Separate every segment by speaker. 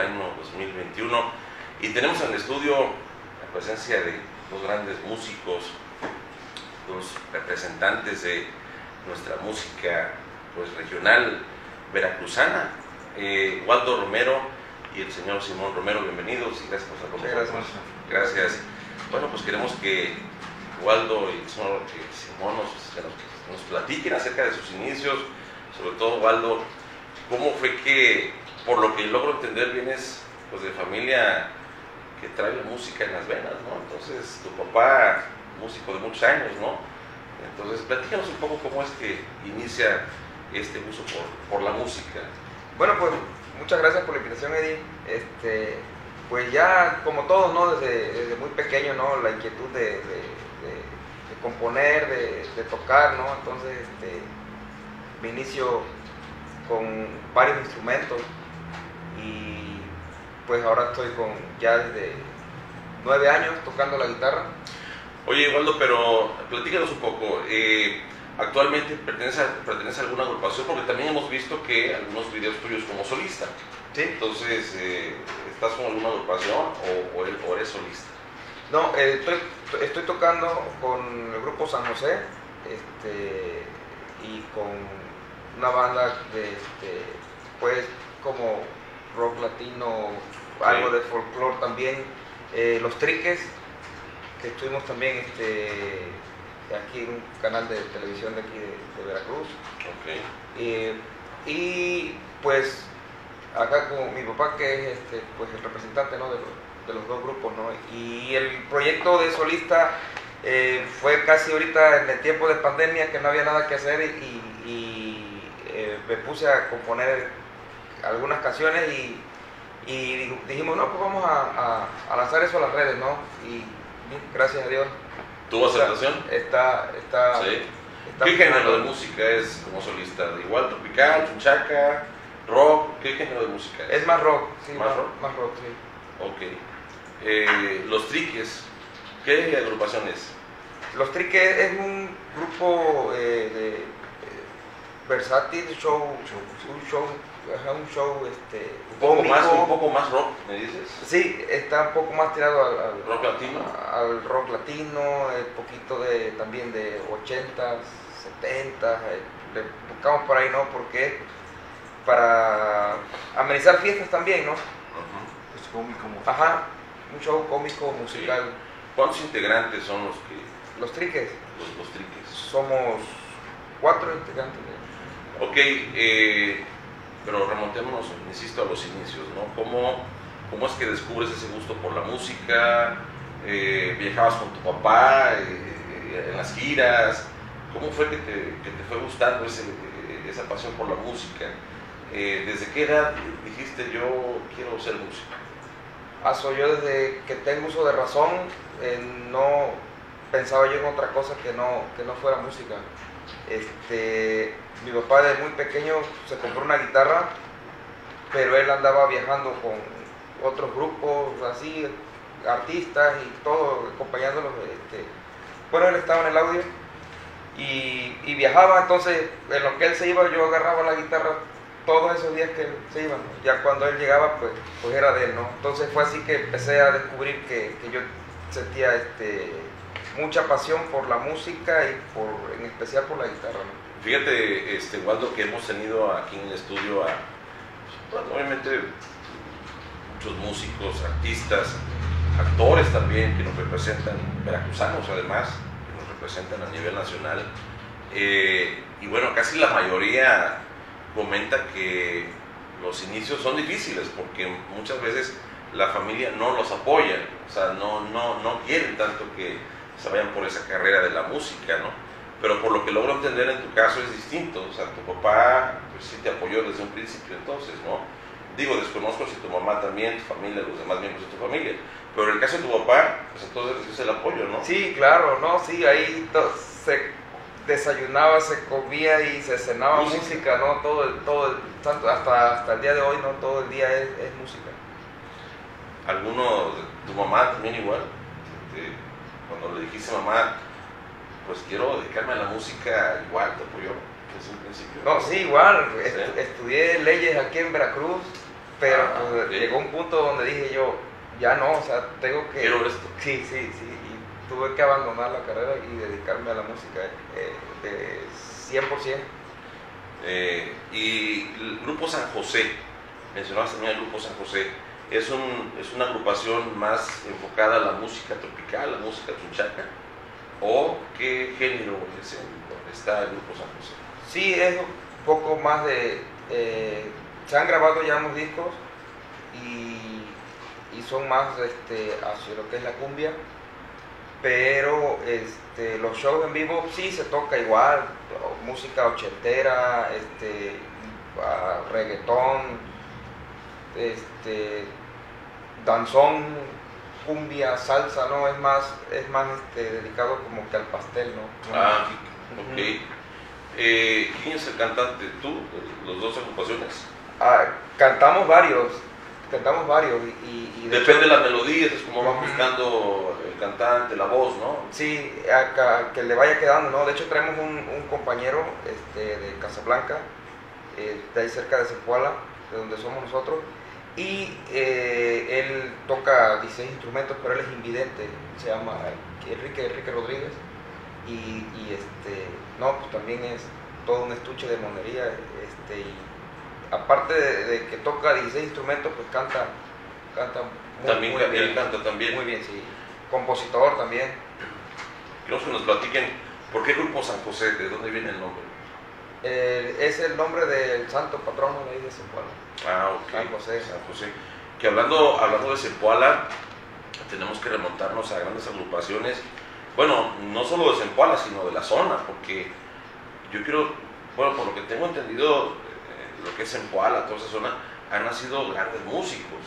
Speaker 1: año 2021. Y tenemos en el estudio la presencia de dos grandes músicos, dos representantes de nuestra música pues, regional veracruzana, eh, Waldo Romero y el señor Simón Romero. Bienvenidos y gracias por estar con nosotros. Gracias. Bueno, pues queremos que Waldo y el señor Simón nos, nos, nos platiquen acerca de sus inicios, sobre todo Waldo, cómo fue que, por lo que logro entender, vienes pues de familia que trae música en las venas, ¿no? Entonces, tu papá, músico de muchos años, ¿no? Entonces, platícanos un poco cómo es que inicia este gusto por, por la música.
Speaker 2: Bueno, pues muchas gracias por la invitación, Eddie. Este, pues ya, como todos, ¿no? Desde, muy pequeño, ¿no? La inquietud de, de componer, de, tocar, ¿no? Entonces, este, me inicio con varios instrumentos y pues ahora estoy con ya desde nueve años tocando la guitarra.
Speaker 1: Oye, Waldo, pero platícanos un poco. Eh, ¿Actualmente pertenece a, pertenece a alguna agrupación? Porque también hemos visto que algunos videos tuyos como solista.
Speaker 2: Sí.
Speaker 1: Entonces, eh, ¿estás con alguna agrupación o, o, eres, o eres solista?
Speaker 2: No, eh, estoy, estoy tocando con el grupo San José este, y con una banda de, este, pues, como rock latino, algo
Speaker 1: Sí.
Speaker 2: de folclore también. Eh, Los Triques, que estuvimos también este, aquí en un canal de televisión de aquí de, de Veracruz.
Speaker 1: Ok.
Speaker 2: Eh, y pues acá con mi papá que es este, pues el representante ¿no? de, los, de los dos grupos ¿no? y el proyecto de solista eh, fue casi ahorita en el tiempo de pandemia que no había nada que hacer y, y, eh, me puse a componer algunas canciones y, y dijimos no pues vamos a, a- a lanzar eso a las redes ¿no? y gracias a Dios
Speaker 1: ¿Tuvo aceptación?
Speaker 2: está, está,
Speaker 1: Sí.
Speaker 2: está
Speaker 1: ¿Qué género de música es como solista? ¿Igual tropical, chuchaca, rock? ¿Qué género de música
Speaker 2: Es más rock, sí,
Speaker 1: ¿Más
Speaker 2: más,
Speaker 1: rock?
Speaker 2: más rock, sí.
Speaker 1: Ok. Eh, los Triques, ¿qué agrupación es?
Speaker 2: Los Triques es un grupo eh, de eh, versátil, show, un show, ajá, un show este,
Speaker 1: Un poco, más, un poco más rock, ¿me dices?
Speaker 2: Sí, está un poco más tirado al, al-
Speaker 1: ¿Rock latino?
Speaker 2: al rock latino, un poquito de también de 80s, 70s, eh, le buscamos por ahí, ¿no? Porque para amenizar fiestas también, ¿no?
Speaker 1: Ujú.
Speaker 3: Es cómico.
Speaker 2: Ajá, un show cómico, musical.
Speaker 1: ¿Cuántos integrantes son los que
Speaker 2: Los Triques.
Speaker 1: los, los Triques?
Speaker 2: Somos cuatro integrantes.
Speaker 1: Ok, eh, pero remontémonos, insisto, a los inicios, ¿no? ¿Cómo, cómo es que descubres ese gusto por la música? Eh, ¿Viajabas con tu papá eh, en las giras? ¿Cómo fue que te, que te fue gustando ese, esa pasión por la música? Eh, ¿Desde qué edad dijiste yo quiero ser músico?
Speaker 2: Ah, yo desde que tengo uso de razón, eh, no pensaba yo en otra cosa que no, que no fuera música. Este, mi papá desde muy pequeño se compró una guitarra, pero él andaba viajando con otros grupos así, artistas y todo, acompañándolos. Este, bueno, él estaba en el audio y, viajaba, entonces en lo que él se iba yo agarraba la guitarra todos esos días que él se iba, ya cuando él llegaba pues, pues era de él, ¿no? Entonces fue así que empecé a descubrir que, que yo sentía este, mucha pasión por la música y por, en especial por la guitarra.
Speaker 1: Fíjate, este, Waldo, que hemos tenido aquí en el estudio a, bueno, obviamente, muchos músicos, artistas, actores también que nos representan, veracruzanos además, que nos representan a nivel nacional. Eh, y bueno, casi la mayoría comenta que los inicios son difíciles porque muchas veces la familia no los apoya, o sea, no, no, no quieren tanto que se vayan por esa carrera de la música, ¿no? Pero por lo que logro entender en tu caso es distinto, o sea, tu papá pues, sí te apoyó desde un principio entonces, ¿no? Digo, desconozco si tu mamá también, tu familia, los demás miembros de tu familia, pero en el caso de tu papá, pues entonces es el apoyo, ¿no?
Speaker 2: Sí, claro, no, sí, ahí se desayunaba, se comía y se cenaba
Speaker 1: Música.
Speaker 2: música, ¿no? Todo el, todo el, tanto, hasta, hasta el día de hoy, ¿no? Todo el día es, es música.
Speaker 1: ¿Alguno de tu mamá también igual? Este, cuando le dijiste mamá, pues quiero dedicarme a la música, igual te apoyó desde un principio.
Speaker 2: No, sí, igual.
Speaker 1: Sí.
Speaker 2: Estu- estudié leyes aquí en Veracruz, pero
Speaker 1: Ah,
Speaker 2: pues, llegó un punto donde dije yo, ya no, o sea, tengo que...
Speaker 1: Quiero esto.
Speaker 2: Sí, sí, sí. Y tuve que abandonar la carrera y dedicarme a la música eh, de 100%.
Speaker 1: Eh, y el Grupo San José, mencionabas también el Grupo San José, es, un, es una agrupación más enfocada a la música tropical, la música chunchaca, o qué género es donde está el Grupo San José.
Speaker 2: Sí, es un poco más de... eh, se han grabado ya unos discos y, y son más este, hacia lo que es la cumbia, pero este, los shows en vivo sí se toca igual, música ochentera, este, reggaetón, este, danzón, cumbia, salsa, ¿no? Es más, es más este, dedicado como que al pastel, ¿no?
Speaker 1: Ah, ok. Eh, ¿Quién es el cantante? ¿Tú? ¿Los dos agrupaciones?
Speaker 2: Ah, cantamos varios, cantamos varios y, y- y de
Speaker 1: Depende de las melodías, es como va
Speaker 2: Ujú.
Speaker 1: buscando el cantante, la voz, ¿no?
Speaker 2: Sí, a, que le vaya quedando, ¿no? De hecho traemos un, un compañero este, de Casablanca, eh, de ahí cerca de Cepuala, de donde somos nosotros, y eh, él toca 16 instrumentos, pero él es invidente, se llama Enrique, Enrique Rodríguez, y, y, este, no, pues también es todo un estuche de monería, este, y aparte de, de que toca 16 instrumentos, pues canta, canta muy,
Speaker 1: también
Speaker 2: muy
Speaker 1: ca- él
Speaker 2: bien.
Speaker 1: canta también.
Speaker 2: Muy bien, sí. Compositor también.
Speaker 1: Que nos platiquen por qué Grupo San José, de dónde viene el nombre.
Speaker 2: Eh, es el nombre del santo patrono de ahí de Zempoala.
Speaker 1: Ah, ok.
Speaker 2: San José.
Speaker 1: San José. Que hablando, hablando de Zempoala, tenemos que remontarnos a grandes agrupaciones. Bueno, no solo de Zempoala, sino de la zona, porque yo quiero, bueno, por lo que tengo entendido, eh, lo que es Zempoala, toda esa zona, han nacido grandes músicos.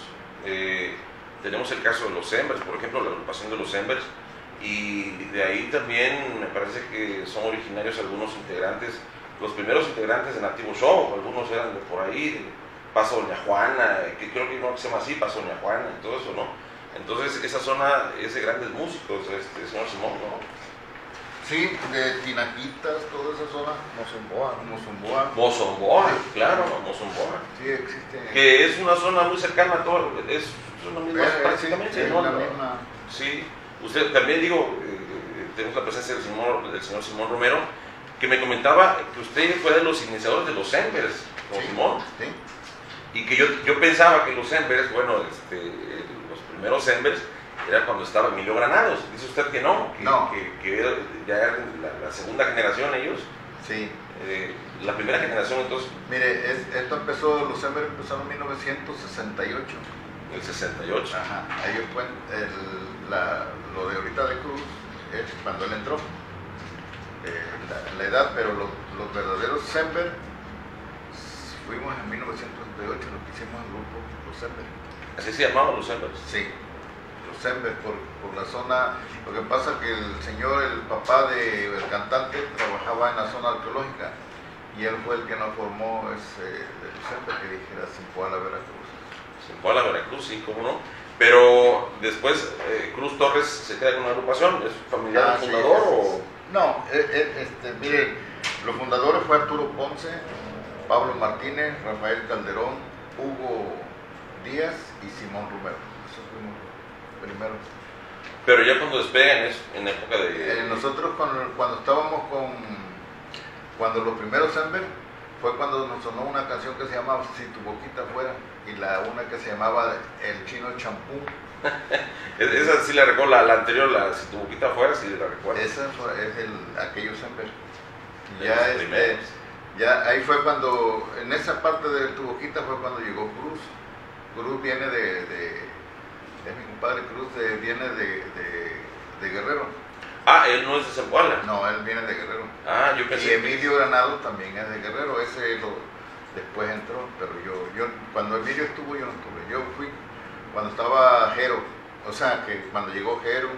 Speaker 1: Eh, tenemos el caso de los Embers, por ejemplo, la agrupación de los Embers, y de ahí también me parece que son originarios algunos integrantes, los primeros integrantes de Nativo Show, algunos eran de por ahí, de Paso Doña Juana, que creo que no se llama así, Paso Doña Juana y todo eso, ¿no? Entonces esa zona es de grandes músicos, este señor Simón, ¿no?
Speaker 3: Sí, de Tinajitas, toda esa zona,
Speaker 2: Mozumboa.
Speaker 3: como Zumboa.
Speaker 1: Mozomboa, claro, Mozomboa.
Speaker 3: Sí, existe.
Speaker 1: Que es una zona muy cercana a todo, es una misma,
Speaker 3: Eh, sí,
Speaker 1: prácticamente,
Speaker 3: es
Speaker 1: ¿no?
Speaker 3: la misma.
Speaker 1: Sí, usted también digo, eh, tenemos la presencia del, Simón- del señor Simón Romero, que me comentaba que usted fue de los iniciadores de los Embers, don
Speaker 3: Sí,
Speaker 1: Simón,
Speaker 3: sí.
Speaker 1: y que yo, yo pensaba que los Embers, bueno, este, los primeros Embers era cuando estaba Emilio Granados, dice usted que no, que,
Speaker 3: No.
Speaker 1: que, que era- ya eran la, la segunda generación ellos,
Speaker 3: Sí.
Speaker 1: eh, la primera generación entonces,
Speaker 3: Mire, es- esto empezó, los Ember empezaron en 1968.
Speaker 1: el 68.
Speaker 3: Ajá. Ahí fue el- la- lo de ahorita de Cruz, es cuando él entró. Eh, la, la edad, pero los, los verdaderos Sember fuimos en 1968, lo que hicimos el grupo, los Sember.
Speaker 1: Así se llamaban los Embers.
Speaker 3: Sí, los Sember por, por la zona. Lo que pasa que el señor, el papá del cantante, trabajaba en la zona arqueológica y él fue el que nos formó ese, de los Sember que dijera Simpoala, Veracruz.
Speaker 1: Se fue a la Veracruz, sí, cómo no. Pero después eh, Cruz Torres se queda con una agrupación, ¿es familiar
Speaker 3: Ah, sí,
Speaker 1: fundador
Speaker 3: es-
Speaker 1: o...?
Speaker 3: No, eh, eh, este, mire, los fundadores fue Arturo Ponce, Pablo Martínez, Rafael Calderón, Hugo Díaz y Simón Romero. Esos fuimos los primeros.
Speaker 1: Pero ya cuando despegan es en época de...
Speaker 3: Eh, nosotros cuando, cuando estábamos con, cuando los primeros Ember, fue cuando nos sonó una canción que se llamaba Si tu boquita fuera y la una que se llamaba El chino champú.
Speaker 1: Es- Esa sí la recuerdo, la, la anterior, la si tu boquita fuera, sí la recuerdo.
Speaker 3: Ese fue, es el, aquellos Ember.
Speaker 1: De
Speaker 3: Ya, este, ya ahí fue cuando, en esa parte de tu boquita fue cuando llegó Cruz. Cruz viene de, de es mi compadre Cruz, de- viene de, de, de Guerrero.
Speaker 1: Ah, él no es de Zempoala.
Speaker 3: No, él viene de Guerrero.
Speaker 1: Ah, yo
Speaker 3: Y
Speaker 1: pensé... que-
Speaker 3: Emilio Granado también es de Guerrero, ese lo, después entró, pero yo, yo, cuando Emilio estuvo yo no estuve, yo fui cuando estaba Jero, o sea que cuando llegó Jero,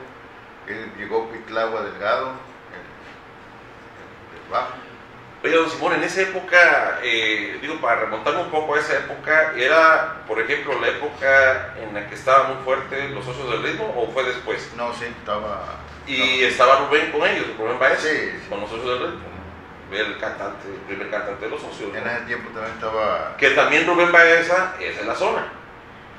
Speaker 3: que llegó Pitlagua Delgado, el, el bajo,
Speaker 1: Oye, don Simón, en esa época, eh, digo, para remontarme un poco a esa época, ¿era, por ejemplo, la época en la que estaba muy fuerte los socios del ritmo o fue después?
Speaker 3: no, sí, estaba,
Speaker 1: Y estaba Rubén con ellos, Rubén Baez,
Speaker 3: Sí, sí.
Speaker 1: con los socios del ritmo. El cantante, el primer cantante de los socios. ¿no?
Speaker 3: En ese tiempo también estaba.
Speaker 1: Que también Rubén Baeza es de la zona.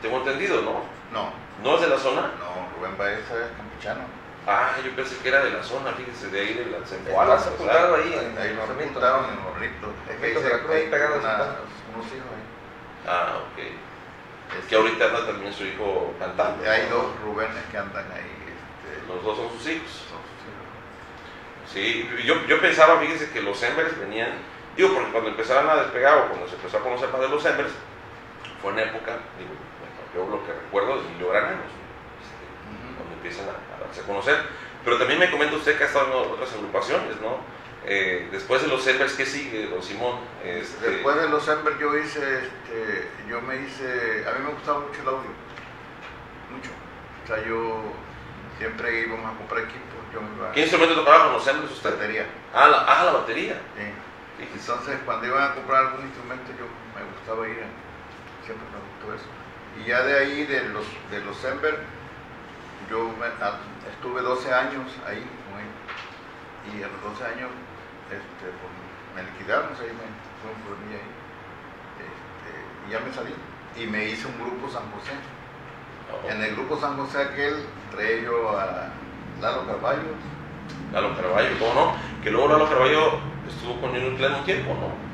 Speaker 1: Tengo entendido, ¿no?
Speaker 3: No,
Speaker 1: ¿No es de la zona?
Speaker 3: no, Rubén Baeza es campechano.
Speaker 1: Ah, yo pensé que era de la zona, fíjese, de ahí de la Zempoala.
Speaker 2: sepultado ahí en
Speaker 3: Ahí
Speaker 2: el
Speaker 3: lo apuntaron en Hornito. Es que
Speaker 2: de la Cruz, ahí pegado
Speaker 3: unos hijos ahí.
Speaker 1: Ah, ok.
Speaker 3: Este,
Speaker 1: Que ahorita anda también su hijo cantando.
Speaker 3: Hay dos Rubénes que andan ahí. Este,
Speaker 1: Los dos son sus hijos.
Speaker 3: son sus hijos.
Speaker 1: Sí, yo, yo pensaba, fíjese, que los Embers venían, digo, porque cuando empezaron a despegar o cuando se empezó a conocer más de los Embers, fue en época, digo, yo lo que recuerdo de Emilio Granados, este,
Speaker 3: Ujú.
Speaker 1: cuando empiezan a, a darse a conocer. Pero también me comenta usted que ha estado en otras agrupaciones, ¿no? Eh, después de los Embers, ¿qué sigue, don Simón? Este,
Speaker 3: Después de los Ember yo hice, este, yo me hice, a mí me gustaba mucho el audio, mucho. O sea, yo siempre íbamos a comprar yo me iba
Speaker 1: ¿Qué instrumento tocaba con los Embers
Speaker 3: a
Speaker 1: usted?
Speaker 3: batería.
Speaker 1: Ah, la, ah, la batería.
Speaker 3: sí. Entonces, cuando iban a comprar algún instrumento, yo me gustaba ir, a- siempre me gustó eso. Y ya de ahí, de los, de los Ember, yo me- a- estuve 12 años ahí. Y a los 12 años este, pues, me liquidaron, o sea, ahí me fue un problemilla ahí. Este, y ya me salí. Y me hice un grupo San José.
Speaker 1: Oh,
Speaker 3: En el grupo San José aquel traía yo a Lalo Carballo,
Speaker 1: Lalo Carballo, ¿cómo no? Que luego Lalo Carballo estuvo con Junior Clan un tiempo, ¿no?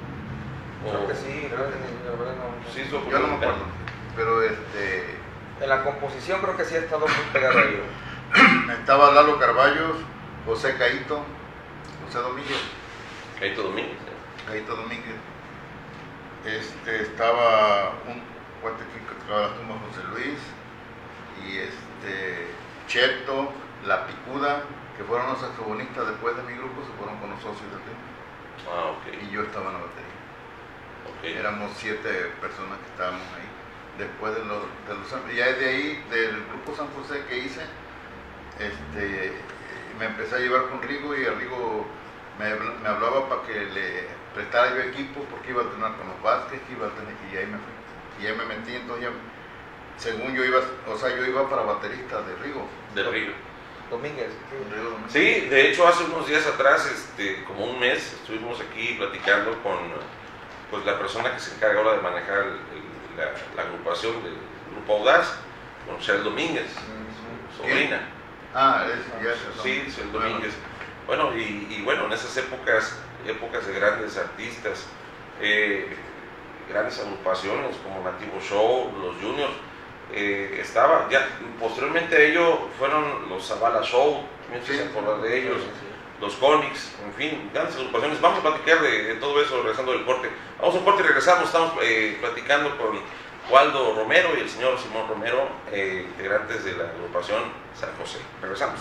Speaker 2: Creo que sí, creo que verdad no-
Speaker 1: Sí,
Speaker 3: yo no me acuerdo. Pero este,
Speaker 2: En la composición creo que sí ha estado muy pegado a ellos.
Speaker 3: Estaba Lalo Carballos, José Caíto, José Domínguez,
Speaker 1: Caíto Domínguez. ¿eh?
Speaker 3: Caíto Domínguez. Este, estaba un cuate que tocaba las tumbas José Luis y este Cheto, La Picuda, que fueron los saxofonistas después de mi grupo, se fueron con los socios del ritmo.
Speaker 1: Ah, ok.
Speaker 3: Y yo estaba en la batería.
Speaker 1: ok.
Speaker 3: Éramos siete personas que estábamos ahí. Después de los, de los ya de ahí, del grupo San José que hice, este, me empecé a llevar con Rigo y Rigo me, me hablaba para que le prestara yo equipo porque iba a tener con los Vázquez, que iba a tener y ahí me fui. Y ahí me metí, entonces ya, según yo iba, o sea, yo iba para baterista de Rigo.
Speaker 1: De Río.
Speaker 2: Domínguez. sí.
Speaker 3: Rigo Domínguez.
Speaker 1: Sí, de hecho hace unos días atrás, este, como un mes, estuvimos aquí platicando con pues, la persona que se encarga ahora de manejar el- la, la agrupación del Grupo Audaz, con Shell Domínguez, sobrina.
Speaker 3: Ah, es, ya es
Speaker 1: Sí, Shell Domínguez. Bueno, y, y bueno, en esas épocas, épocas de grandes artistas, eh, grandes agrupaciones como Nativo Show, los Juniors, eh, estaba, ya posteriormente a ello fueron los Zavala Show, también se
Speaker 3: Sí.
Speaker 1: de ellos, los Conix, en fin, grandes agrupaciones. Vamos a platicar de, de todo eso regresando del corte. Vamos a un corte y regresamos, estamos eh, platicando con Waldo Romero y el señor Simón Romero, eh, integrantes de la agrupación San José. Regresamos.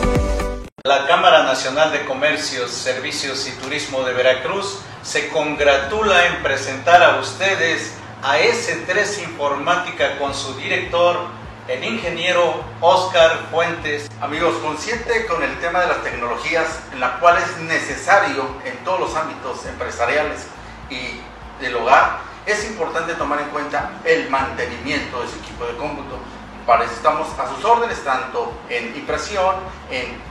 Speaker 4: La Cámara Nacional de Comercios, Servicios y Turismo de Veracruz se congratula en presentar a ustedes a S3 Informática con su director, el ingeniero Oscar Fuentes.
Speaker 5: Amigos, consciente con el tema de las tecnologías, en la cual es necesario en todos los ámbitos empresariales y del hogar, es importante tomar en cuenta el mantenimiento de su equipo de cómputo. Para eso estamos a sus órdenes, tanto en impresión, en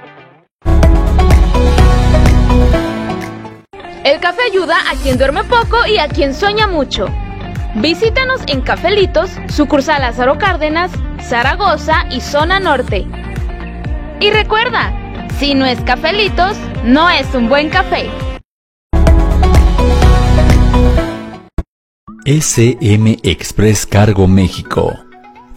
Speaker 6: El café ayuda a quien duerme poco y a quien sueña mucho. Visítanos en Cafelitos, sucursal Lázaro Cárdenas, Zaragoza y Zona Norte. Y recuerda, si no es Cafelitos, no es un buen café.
Speaker 7: SM Express Cargo México.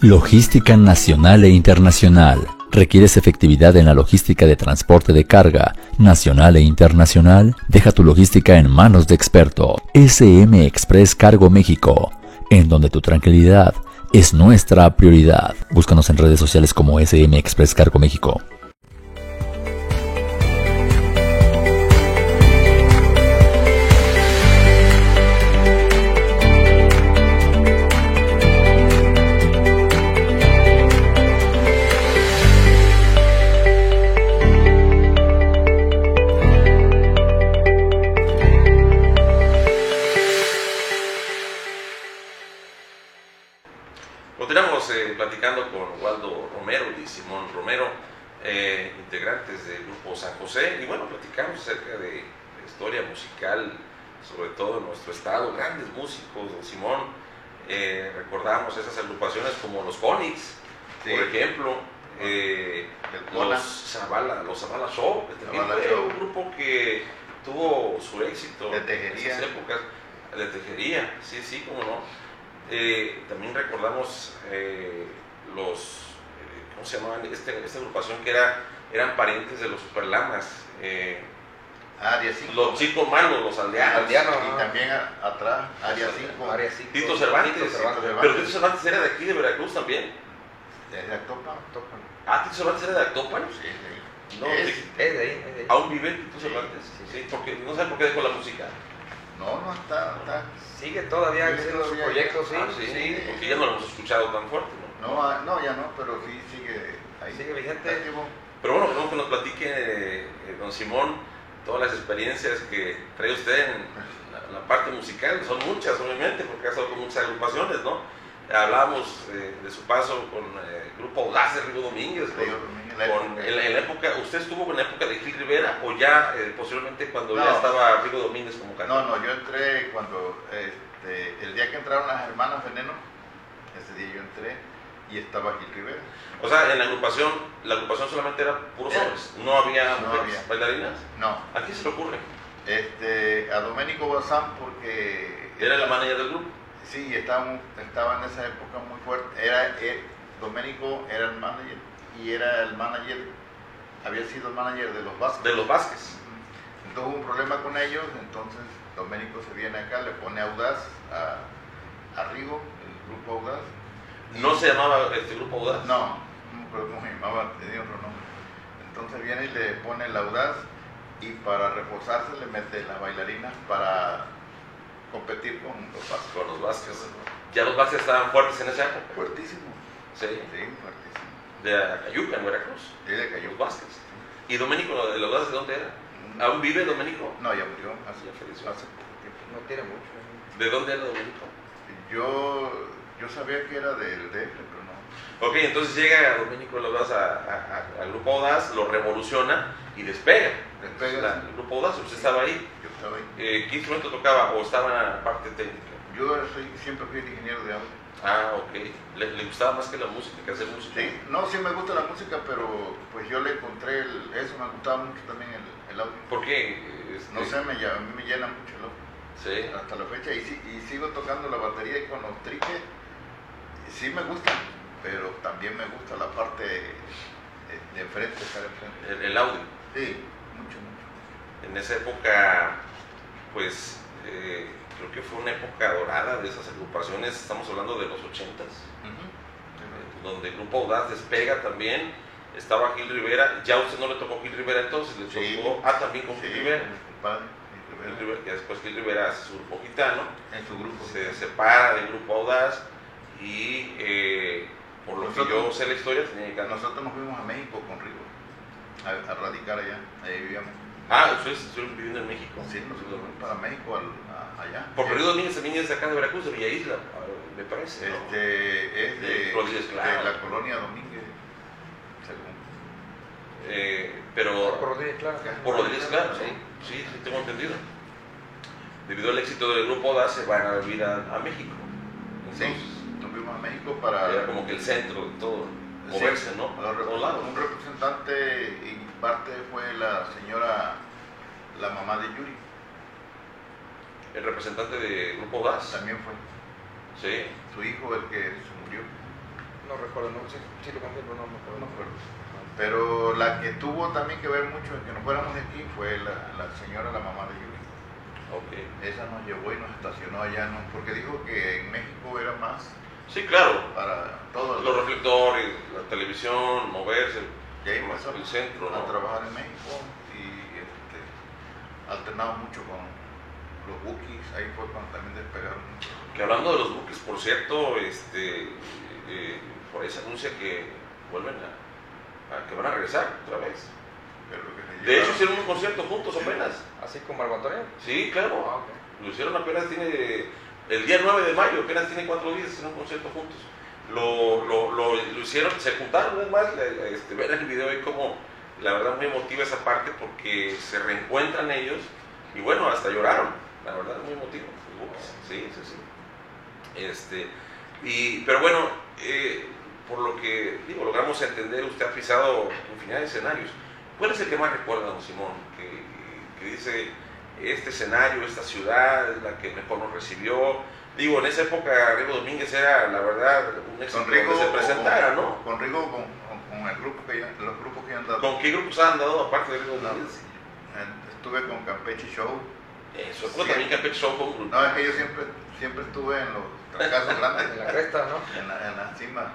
Speaker 7: Logística nacional e internacional. ¿Requieres efectividad en la logística de transporte de carga nacional e internacional? Deja tu logística en manos de experto. SM Express Cargo México, en donde tu tranquilidad es nuestra prioridad. Búscanos en redes sociales como SM Express Cargo México.
Speaker 1: Sobre todo en nuestro estado, grandes músicos, don Simón, eh, recordamos esas agrupaciones como los Conix,
Speaker 3: Sí.
Speaker 1: por ejemplo, eh, los Zavala, los Zavala Show, que también
Speaker 3: Zavala
Speaker 1: fue
Speaker 3: Show.
Speaker 1: un grupo que tuvo su éxito
Speaker 3: De
Speaker 1: en
Speaker 3: Tejería.
Speaker 1: esas épocas, de Tejería, sí, sí, cómo no. Eh, también recordamos eh, los, eh, ¿cómo se llamaban? Este- esta agrupación que era, eran parientes de los Superlamas, eh,
Speaker 3: Área 5.
Speaker 1: los chicos malos, los aldeanos.
Speaker 2: Aldeanos.
Speaker 3: Y también a- atrás, Área 5.
Speaker 2: Área cinco.
Speaker 1: Tito Cervantes,
Speaker 2: Tito Cervantes.
Speaker 1: pero Tito Cervantes era de aquí, de Veracruz también.
Speaker 3: Desde Actopan.
Speaker 2: Topan.
Speaker 1: Ah, Tito Cervantes era de Actopan.
Speaker 3: Sí, sí.
Speaker 1: No,
Speaker 3: Es-
Speaker 1: sí.
Speaker 2: Es de ahí, es de ahí.
Speaker 1: ¿Aún vive Tito
Speaker 3: Sí,
Speaker 1: Cervantes?
Speaker 2: sí,
Speaker 1: Sí, porque no sé por qué dejó la música.
Speaker 3: No, no está, está.
Speaker 2: Sigue todavía haciendo sus proyectos, sí.
Speaker 1: Ah, sí,
Speaker 2: sí.
Speaker 1: porque ya no lo hemos escuchado tan fuerte, ¿no?
Speaker 3: No, ah, no, ya no, pero sí sigue ahí.
Speaker 2: Sigue vigente.
Speaker 1: Pero bueno, queremos que nos platique, eh, eh, don Simón, todas las experiencias que trae usted en la, la parte musical. Son muchas, obviamente, porque ha estado con muchas agrupaciones, ¿no? Hablábamos eh, de su paso con eh, el grupo Audaz de Río Domínguez, con- con- en, la, en la época, ¿usted estuvo en la época de Gil Rivera o ya eh, posiblemente cuando ya
Speaker 3: No.
Speaker 1: estaba Río Domínguez como
Speaker 3: No,
Speaker 1: cantante?
Speaker 3: no, yo entré cuando, este, el día que entraron las hermanas Veneno, ese día yo entré y estaba Gil Rivera.
Speaker 1: O sea, en la agrupación, la agrupación solamente era puros hombres, no había
Speaker 3: No
Speaker 1: mujeres
Speaker 3: había.
Speaker 1: bailarinas.
Speaker 3: No,
Speaker 1: ¿A quién se le ocurre?
Speaker 3: este, a Doménico Bazán porque
Speaker 1: Era la manager del grupo.
Speaker 3: sí, estaba, estaba en esa época muy fuerte. Era, eh, Doménico era el manager y era el manager, había sido el manager de los Vázquez.
Speaker 1: De los Vázquez.
Speaker 3: Entonces hubo un problema con ellos, entonces Doménico se viene acá, le pone Audaz a, a Rigo, el grupo Audaz.
Speaker 1: ¿No se llamaba este grupo Audaz?
Speaker 3: No, acuerdo cómo se llamaba, tenía otro nombre. Entonces viene y le pone el Audaz y para reforzarse le mete las bailarinas para competir con los Vázquez.
Speaker 1: Con los Vázquez. Ya los Vázquez estaban fuertes en esa época.
Speaker 3: Fuertísimo,
Speaker 1: Sí.
Speaker 3: sí, fuertísimo.
Speaker 1: De Acayuca, en Veracruz.
Speaker 3: Desde que yo
Speaker 1: Los Vázquez. ¿Y Doménico de los Vázquez de dónde era? ¿Aún vive Doménico?
Speaker 3: No, ya murió hace,
Speaker 1: Ya
Speaker 3: hace poco tiempo.
Speaker 2: No tiene mucho. ¿eh?
Speaker 1: ¿De dónde era Doménico?
Speaker 3: Yo, yo sabía que era del DF, pero no.
Speaker 1: Ok, entonces llega a- a- al grupo Audaz, lo revoluciona y despega.
Speaker 3: Despega,
Speaker 1: La-
Speaker 3: sí.
Speaker 1: el grupo Audaz, usted estaba ahí.
Speaker 3: Yo estaba ahí.
Speaker 1: Eh, ¿Qué instrumento tocaba o estaba en la parte técnica?
Speaker 3: Yo soy, siempre fui el ingeniero de audio.
Speaker 1: Ah, ok. ¿Le, le gustaba más que la música, que hacer música?
Speaker 3: Sí, no, sí me gusta la música, pero pues yo le encontré el- eso, me gustaba mucho también el, el audio.
Speaker 1: ¿Por qué? Este,
Speaker 3: No sé, me, a mí me llena mucho el audio.
Speaker 1: Sí.
Speaker 3: hasta la fecha y, y sigo tocando la batería y con los triques sí me gusta pero también me gusta la parte eh, de enfrente estar enfrente
Speaker 1: El, el audio.
Speaker 3: sí mucho mucho
Speaker 1: En esa época, pues, eh, creo que fue una época dorada de esas agrupaciones. Estamos hablando de los ochentas. donde el grupo Audaz despega también, estaba Gil Rivera, ya a usted no le tocó Gil Rivera entonces, le
Speaker 3: Sí.
Speaker 1: tocó, ah, también con
Speaker 3: sí,
Speaker 1: Gil Rivera. Gil
Speaker 3: Rivera,
Speaker 1: ya después Gil Rivera hace su grupo gitano,
Speaker 3: en su grupo
Speaker 1: se separa del grupo Audaz y eh, por lo que yo sé la historia tenía
Speaker 3: nosotros nos fuimos a México con Rigo a, a radicar allá ahí vivíamos
Speaker 1: Ah, ustedes estuvieron viviendo en México.
Speaker 3: sí nosotros fuimos para México al- a- allá
Speaker 1: Porque Río Domínguez también es de acá de Veracruz, de Villa Isla, me parece. ¿no?
Speaker 3: este es de,
Speaker 1: De Rodríguez,
Speaker 3: de
Speaker 1: claro.
Speaker 3: la colonia Domínguez según
Speaker 1: Eh, pero
Speaker 2: Por Rodríguez, claro.
Speaker 1: Por Rodríguez, claro, sí, sí, sí, tengo entendido. Debido al éxito del grupo ODA se van a vivir a, a México.
Speaker 3: Sí,
Speaker 1: Entonces,
Speaker 3: fuimos a México para...
Speaker 1: era como que el centro de todo, moverse,
Speaker 3: Sí,
Speaker 1: ¿no?
Speaker 3: a
Speaker 1: Por
Speaker 3: los
Speaker 1: todos
Speaker 3: repre-
Speaker 1: lados.
Speaker 3: Un representante y parte fue la señora, la mamá de Yuri,
Speaker 1: El representante del grupo ODA,
Speaker 3: también fue
Speaker 1: sí.
Speaker 3: su hijo el que se murió,
Speaker 2: No recuerdo, no, sí, sí lo pero no me acuerdo.
Speaker 3: no me acuerdo. Pero la que tuvo también que ver mucho en que nos fuéramos de aquí fue la, la señora, la mamá de Yuri.
Speaker 1: Ok.
Speaker 3: Esa nos llevó y nos estacionó allá, ¿no? porque dijo que en México era más
Speaker 1: Sí, claro.
Speaker 3: para todos
Speaker 1: Los reflectores, la televisión, moverse,
Speaker 3: Y ahí
Speaker 1: más el centro,
Speaker 3: a
Speaker 1: ¿no?
Speaker 3: trabajar en México y este, alternamos mucho con los Bookies, ahí fue cuando también despegaron mucho.
Speaker 1: Que hablando de los buques, por cierto, este, eh, por ahí se anuncia que vuelven a, a- que van a regresar otra vez.
Speaker 3: Pero lo que se
Speaker 1: De hecho, hicieron un concierto juntos apenas.
Speaker 2: ¿Así con Marco Antonio?
Speaker 1: Sí, claro.
Speaker 2: Ah.
Speaker 1: Lo hicieron apenas, tiene el día 9 de mayo, apenas tiene cuatro días, hicieron un concierto juntos. Lo, lo, lo, lo hicieron, se juntaron, es más, este, ver el video y como, la verdad, muy emotiva esa parte porque se reencuentran ellos y bueno, hasta lloraron, la verdad, muy emotivo. Sí, sí, sí. Este, y, pero bueno, eh, por lo que digo, logramos entender, usted ha pisado infinidad de escenarios. ¿Cuál es el que más recuerda, don Simón? Que, que dice, este escenario, esta ciudad es la que mejor nos recibió. Digo, en esa época Rigo Domínguez era, la verdad, un éxito
Speaker 3: con Rigo,
Speaker 1: se presentara,
Speaker 3: con,
Speaker 1: ¿no?
Speaker 3: con Rigo, con, con- con el grupo que ya- los grupos que han dado.
Speaker 1: ¿Con qué grupos han dado aparte de Rigo Domínguez?
Speaker 3: estuve con Campeche Show.
Speaker 1: Eso, también Campeche Show fue un grupo.
Speaker 3: No, es que yo siempre, siempre estuve en los fracasos grandes,
Speaker 2: En la cresta, ¿no?
Speaker 3: en la, en la cima.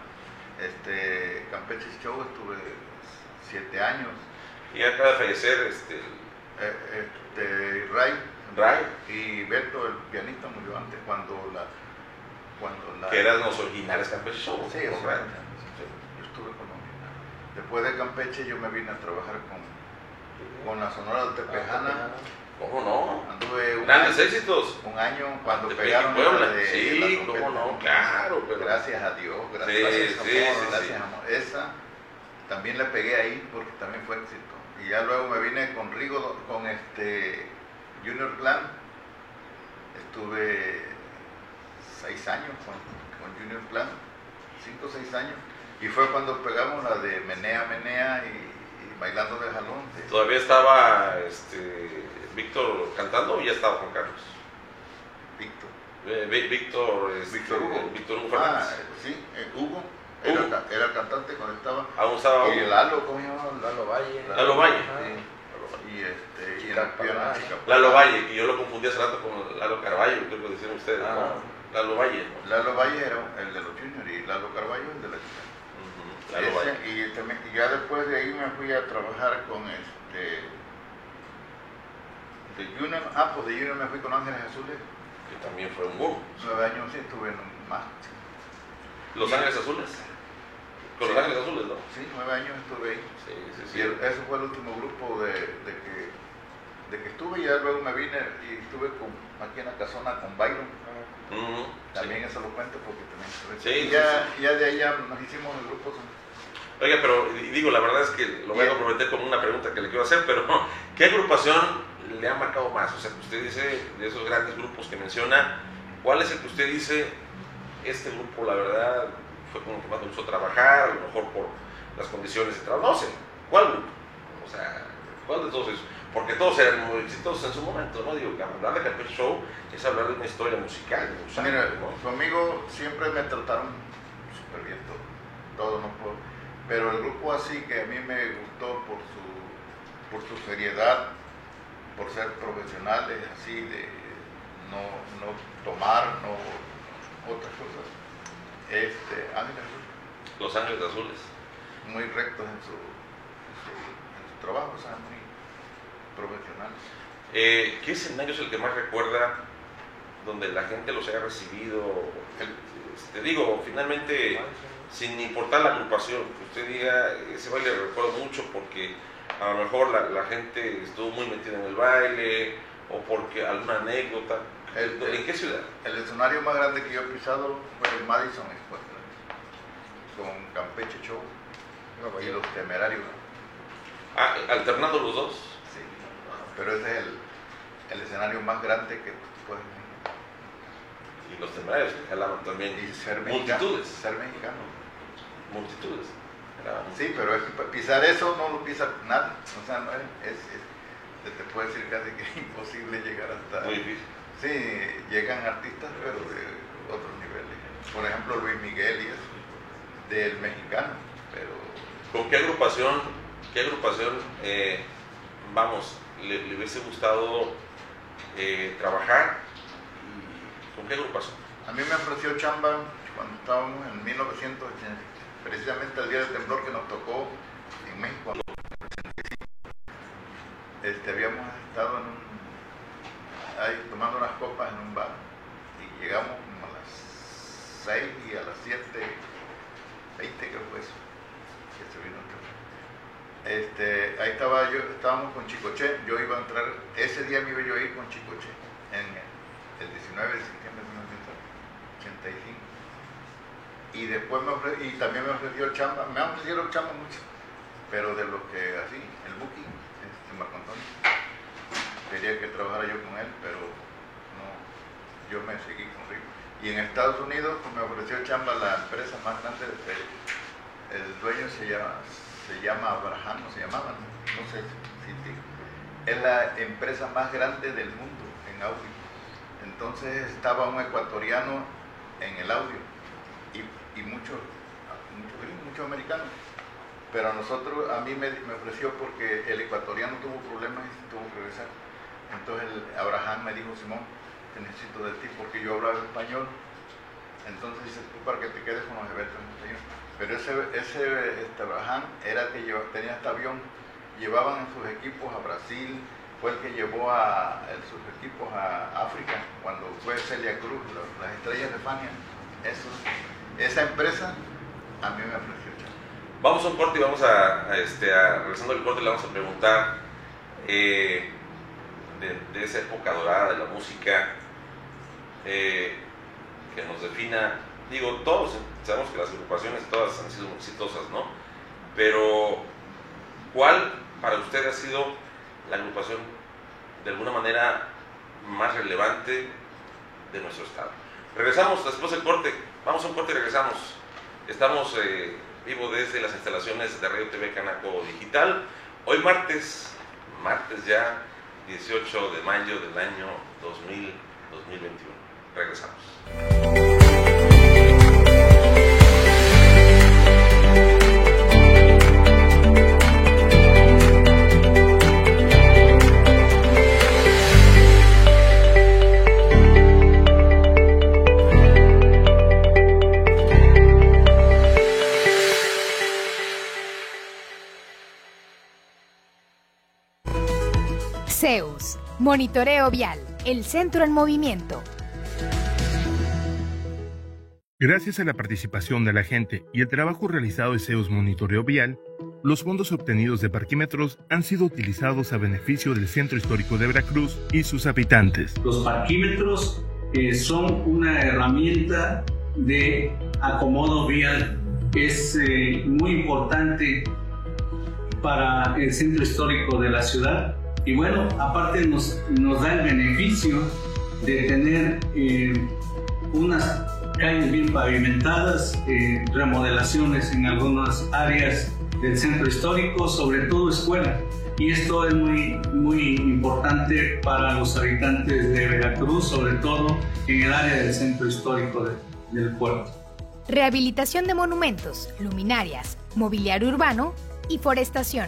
Speaker 3: Este, Campeche Show estuve siete años.
Speaker 1: Y acaba de fallecer este,
Speaker 3: Eh, este, Ray,
Speaker 1: Ray.
Speaker 3: y Beto, el pianista, murió antes cuando la... Cuando la
Speaker 1: que eran los originales Campeche Show.
Speaker 3: Sí, exacto. Yo estuve con los Después de Campeche yo me vine a trabajar con, con la Sonora de Tepejana.
Speaker 1: ¿Cómo no?
Speaker 3: Anduve un
Speaker 1: Grandes
Speaker 3: año,
Speaker 1: éxitos.
Speaker 3: un año cuando
Speaker 1: Tepeji,
Speaker 3: pegaron
Speaker 1: Puebla.
Speaker 3: la de
Speaker 1: Sí,
Speaker 3: la
Speaker 1: cómo no, claro, pero-
Speaker 3: Gracias a Dios, gracias,
Speaker 1: Sí,
Speaker 3: gracias,
Speaker 1: sí,
Speaker 3: amor,
Speaker 1: sí,
Speaker 3: gracias amor. Esa también la pegué ahí porque también fue éxito. Y ya luego me vine con Rigo, con este Junior Clan. Estuve seis años con, con Junior Clan, cinco o seis años. Y fue cuando pegamos la de Menea, Menea y, y Bailando de Jalón. de
Speaker 1: Todavía estaba este, Víctor cantando o ya estaba Juan Carlos.
Speaker 3: Víctor.
Speaker 1: Eh, Ví- Víctor, este,
Speaker 3: Víctor Hugo.
Speaker 1: Víctor Hugo
Speaker 3: Ah, sí, eh, Hugo. Era, ca- era el cantante cuando estaba.
Speaker 1: Aún estaba
Speaker 3: Y. Lalo, ¿cómo se llama?
Speaker 2: Lalo Valle.
Speaker 1: Lalo Valle.
Speaker 3: Sí. Y este, y.
Speaker 2: Chica
Speaker 1: Lalo. Valle, y yo lo confundí hace rato con Lalo Carballo, creo que decían ustedes,
Speaker 2: Ah.
Speaker 1: ¿no? Lalo Valle, ¿no?
Speaker 3: Lalo Valle era el de los juniors y Lalo Carballo el de la chica.
Speaker 1: Lalo
Speaker 3: Ese,
Speaker 1: Valle.
Speaker 3: y, también- y ya después de ahí me fui a trabajar con este. De Junior, ah, pues de Junior me fui con Ángeles Azules.
Speaker 1: Que también fue un boom.
Speaker 3: Nueve años sí estuve en más.
Speaker 1: Los Ángeles Azules. Con
Speaker 3: Sí.
Speaker 1: los Ángeles Azules, ¿no?
Speaker 3: Sí, nueve años estuve ahí.
Speaker 1: Sí, sí,
Speaker 3: Y
Speaker 1: sí.
Speaker 3: el- ese fue el último grupo de, de que, de que estuve y ya luego me vine y estuve con, aquí en la casona con Byron.
Speaker 1: Ujú,
Speaker 3: También eso lo cuento porque también estuve.
Speaker 1: Sí,
Speaker 3: y ya, ya de ahí ya nos hicimos el grupo.
Speaker 1: Oiga, pero y digo, la verdad es que lo voy a comprometer con una pregunta que le quiero hacer, pero ¿qué agrupación le ha marcado más? O sea, que usted dice, de esos grandes grupos que menciona, ¿cuál es el que usted dice, este grupo, la verdad, fue como que más me gustó trabajar, a lo mejor por las condiciones de trabajo? No sé, ¿cuál grupo? O sea, ¿cuál de todos esos? porque todos eran muy exitosos en su momento, ¿no? Digo, hablar de Campeche Show es hablar de una historia musical. de
Speaker 3: Mira,
Speaker 1: ¿no?
Speaker 3: conmigo siempre me trataron súper bien todo, todo, no puedo. Pero el grupo así que a mí me gustó por su, por su seriedad, por ser profesionales, así de no, no tomar, no otras cosas. Este, Ángeles Azul,
Speaker 1: Los Ángeles Azules.
Speaker 3: muy rectos en su, en su, en su trabajo, o sea, muy profesionales.
Speaker 1: Eh, ¿Qué escenario es el que más recuerda donde la gente los haya recibido? Te digo, finalmente, sin importar la agrupación, que usted diga, ese baile recuerdo mucho porque a lo mejor la, la gente estuvo muy metida en el baile o porque alguna anécdota.
Speaker 3: El-
Speaker 1: ¿En qué ciudad?
Speaker 3: El escenario más grande que yo he pisado fue el Madison Square Garden, con Campeche Show y los temerarios.
Speaker 1: Ah, alternando los dos.
Speaker 3: Sí, pero ese es el, el escenario más grande que puedes.
Speaker 1: Y los temerarios que jalaban también.
Speaker 3: Y ser mexicano.
Speaker 1: multitudes.
Speaker 3: Ser mexicano.
Speaker 1: Multitudes. Era-
Speaker 3: Sí, pero es pisar eso no lo pisa nadie. O sea, no es, es- te puedo decir casi que es imposible llegar hasta...
Speaker 1: muy difícil.
Speaker 3: Sí, llegan artistas, pero de otros niveles. Por ejemplo, Luis Miguel y eso, del mexicano. Pero
Speaker 1: ¿Con qué agrupación, qué agrupación, eh, vamos, le, le hubiese gustado eh, trabajar? ¿Y ¿Con qué agrupación?
Speaker 3: A mí me ofreció chamba cuando estábamos en 1980, precisamente el día del temblor que nos tocó en México. Este, habíamos estado en un- ahí tomando unas copas en un bar y llegamos como a las 6 y a las 7, 20 creo fue eso, que se vino el. Este, ahí estaba yo, estábamos con Chicoche, yo iba a entrar, ese día me iba yo a ir con Chicoche, en el 19 de septiembre de 1985. Y después me ofre- y también me ofreció chamba, me ofrecieron chamba mucho, pero de lo que así, el booking, este Marco Antonio, quería que trabajara yo con él, pero no, yo me seguí con Rico. Y en Estados Unidos pues, me ofreció chamba la empresa más grande de feria. El dueño se llama, se llama Abraham, se llamaba, no, no sé si digo. Es la empresa más grande del mundo en audio. Entonces estaba un ecuatoriano en el audio y, y muchos mucho, americanos. Pero a nosotros, a mí me, me ofreció porque el ecuatoriano tuvo problemas y tuvo que regresar. Entonces el Abraham me dijo, Simón, te necesito de ti porque yo hablaba español. Entonces dice, tú para que te quedes con los español. Pero ese, ese este Abraham era el que lleva- tenía este avión, llevaban sus equipos a Brasil, fue el que llevó a, sus equipos a África cuando fue Celia Cruz, las estrellas de Fania. Esa empresa a mí me ofreció.
Speaker 1: Vamos a un corte y vamos a, a, este, a- regresando al corte, le vamos a preguntar eh, de, esa época dorada de la música eh, que nos defina. Digo, todos sabemos que las agrupaciones todas han sido exitosas, ¿no? Pero, ¿cuál para usted ha sido la agrupación de alguna manera más relevante de nuestro estado? Regresamos después del corte. Vamos a un corte y regresamos. Estamos eh, vivo desde las instalaciones de Radio TV Canaco Digital. Hoy martes, martes ya, 18 de mayo del año 2000, 2021. Regresamos.
Speaker 8: Monitoreo Vial, el centro en movimiento.
Speaker 9: Gracias a la participación de la gente y el trabajo realizado de CEUS Monitoreo Vial, los fondos obtenidos de parquímetros han sido utilizados a beneficio del Centro Histórico de Veracruz y sus habitantes.
Speaker 10: Los parquímetros eh, son una herramienta de acomodo vial. Es eh, muy importante para el centro histórico de la ciudad y bueno, aparte nos, nos da el beneficio de tener eh, unas calles bien pavimentadas, eh, remodelaciones en algunas áreas del centro histórico, sobre todo escuelas. y esto es muy, muy importante para los habitantes de Veracruz, sobre todo en el área del centro histórico del puerto.
Speaker 8: Rehabilitación de monumentos, luminarias, mobiliario urbano y forestación.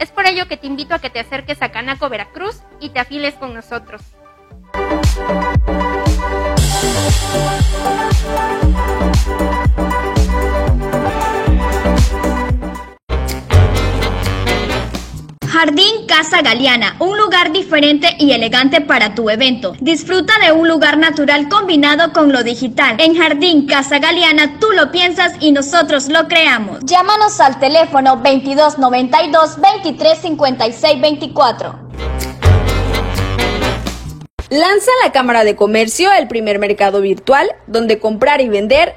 Speaker 11: Es por ello que te invito a que te acerques a Canaco Veracruz y te afiles con nosotros.
Speaker 12: Jardín Casa Galeana, un lugar diferente y elegante para tu evento. Disfruta de un lugar natural combinado con lo digital. En Jardín Casa Galeana tú lo piensas y nosotros lo creamos. Llámanos al teléfono 2292 2356 24.
Speaker 13: Lanza la Cámara de Comercio el primer mercado virtual donde comprar y vender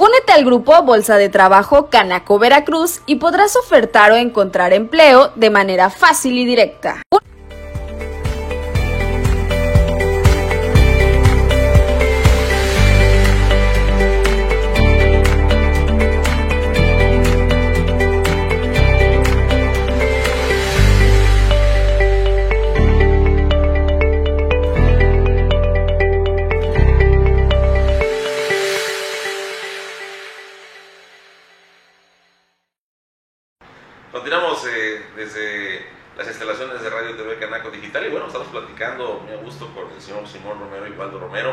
Speaker 13: Únete al grupo Bolsa de Trabajo Canaco Veracruz y podrás ofertar o encontrar empleo de manera fácil y directa.
Speaker 1: Muy a gusto con el señor Simón Romero y Waldo Romero.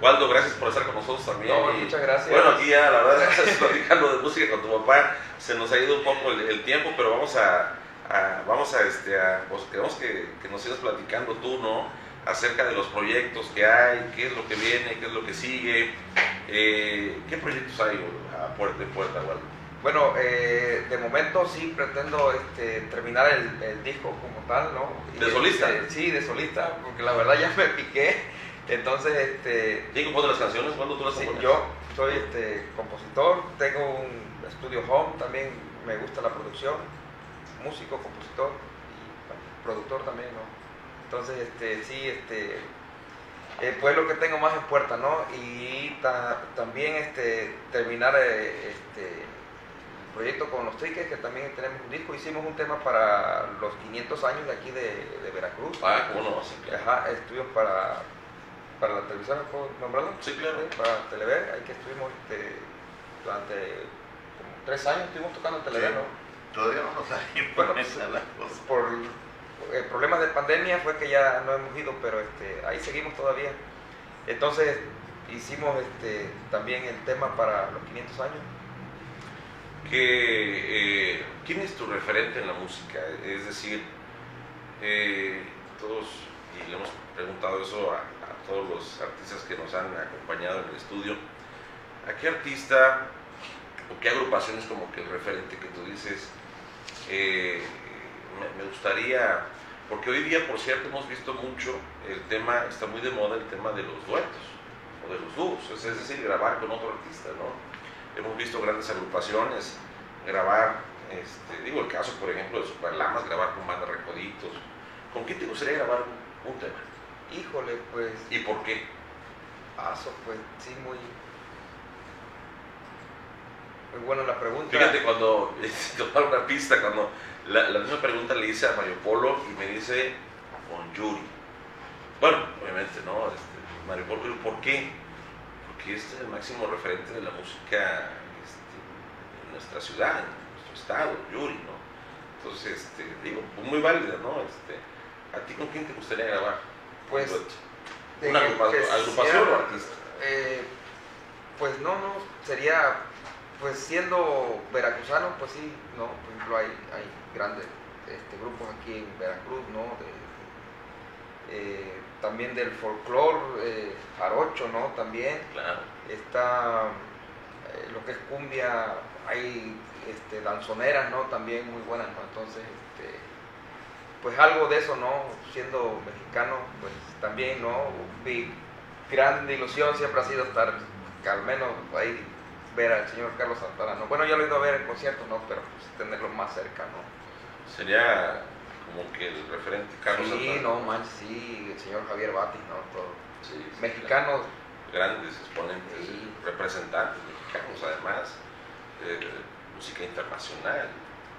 Speaker 1: Waldo, gracias por estar con nosotros también.
Speaker 2: muchas gracias.
Speaker 1: Bueno, aquí ya la verdad estás platicando de música con tu papá, se nos ha ido un poco el, tiempo, pero vamos a, vamos a, este, a, pues, queremos que, que, nos sigas platicando tú, ¿no? Acerca de los proyectos que hay, qué es lo que viene, qué es lo que sigue, eh, qué proyectos hay a puerta de puerta, Waldo.
Speaker 2: Bueno, eh, de momento sí pretendo este, terminar el, el disco como tal, ¿no? Y,
Speaker 1: ¿De solista?
Speaker 2: este, sí, de solista, porque la verdad ya me piqué. Entonces, este...
Speaker 1: ¿Quién compone las canciones? ¿Cuándo tú las
Speaker 2: Sí,
Speaker 1: compones?
Speaker 2: yo soy este, compositor, tengo un estudio home, también me gusta la producción, músico, compositor y productor también, ¿no? Entonces, este, sí, este, eh, pues lo que tengo más en puerta, ¿no? Y ta- también este, terminar eh, este, proyecto con los Triques, que también tenemos un disco, hicimos un tema para los 500 años de aquí de, de Veracruz.
Speaker 1: Ah, ¿cómo no? Sí, claro.
Speaker 2: Ajá, estuvimos para, para la televisión, ¿puedo nombrarlo?
Speaker 1: Sí, claro.
Speaker 2: Para Telever, ahí que estuvimos este, durante como tres años, estuvimos tocando en Telever,
Speaker 3: Sí.
Speaker 2: ¿no?
Speaker 3: Todavía no nos salimos
Speaker 2: Bueno, pues,
Speaker 3: cosa.
Speaker 2: por eh, problemas de pandemia fue que ya no hemos ido, pero este, ahí seguimos todavía. Entonces hicimos este, también el tema para los 500 años.
Speaker 1: Que, eh, ¿quién es tu referente en la música? Es decir, eh, todos, y le hemos preguntado eso a, todos los artistas que nos han acompañado en el estudio, ¿a qué artista o qué agrupación es como que el referente que tú dices? eh, me, me gustaría, porque hoy día, por cierto, hemos visto mucho el tema, está muy de moda el tema de los duetos o de los dúos, es decir, grabar con otro artista, ¿no? Hemos visto grandes agrupaciones grabar, este, digo el caso por ejemplo de Superlamas, grabar con banda Recoditos. ¿Con quién te gustaría grabar un, un tema?
Speaker 2: Híjole, pues,
Speaker 1: ¿Y por qué?
Speaker 2: paso, pues sí, muy, muy buena la pregunta.
Speaker 1: Fíjate cuando, dar una pista, cuando la, la misma pregunta le hice a Mario Polo y me dice con Yuri. Bueno, obviamente, ¿no? Este, Mario Polo, ¿pero ¿por qué? Este es el máximo referente de la música este, en nuestra ciudad, en nuestro estado, Yuri, ¿no? Entonces, este, digo, muy válida, ¿no? Este, ¿A ti con quién te gustaría grabar?
Speaker 2: Pues,
Speaker 1: Un ¿Una
Speaker 2: que-
Speaker 1: agrupa-
Speaker 2: que
Speaker 1: agrupación o artista?
Speaker 2: Eh, pues no, no, sería, pues siendo veracruzano, pues sí, no, por ejemplo hay, hay grandes este, grupos aquí en Veracruz, ¿no? De- eh, también del folclore, eh, jarocho, ¿no? También.
Speaker 1: Claro.
Speaker 2: Está eh, lo que es cumbia, hay este, danzoneras, ¿no? También muy buenas, ¿no? Entonces, este, pues algo de eso, ¿no? Siendo mexicano, pues también, ¿no? Mi gran ilusión siempre ha sido estar, al menos ahí, ver al señor Carlos Santana, ¿no? Bueno, ya lo he ido a ver en conciertos, ¿no? Pero pues tenerlo más cerca, ¿no?
Speaker 1: Sería como que el referente Carlos
Speaker 2: sí,
Speaker 1: Santana.
Speaker 2: no manches, sí, el señor Javier Batis, ¿no? Todo.
Speaker 1: Sí, sí,
Speaker 2: Mexicanos,
Speaker 1: grandes exponentes, representantes mexicanos además, eh, música internacional,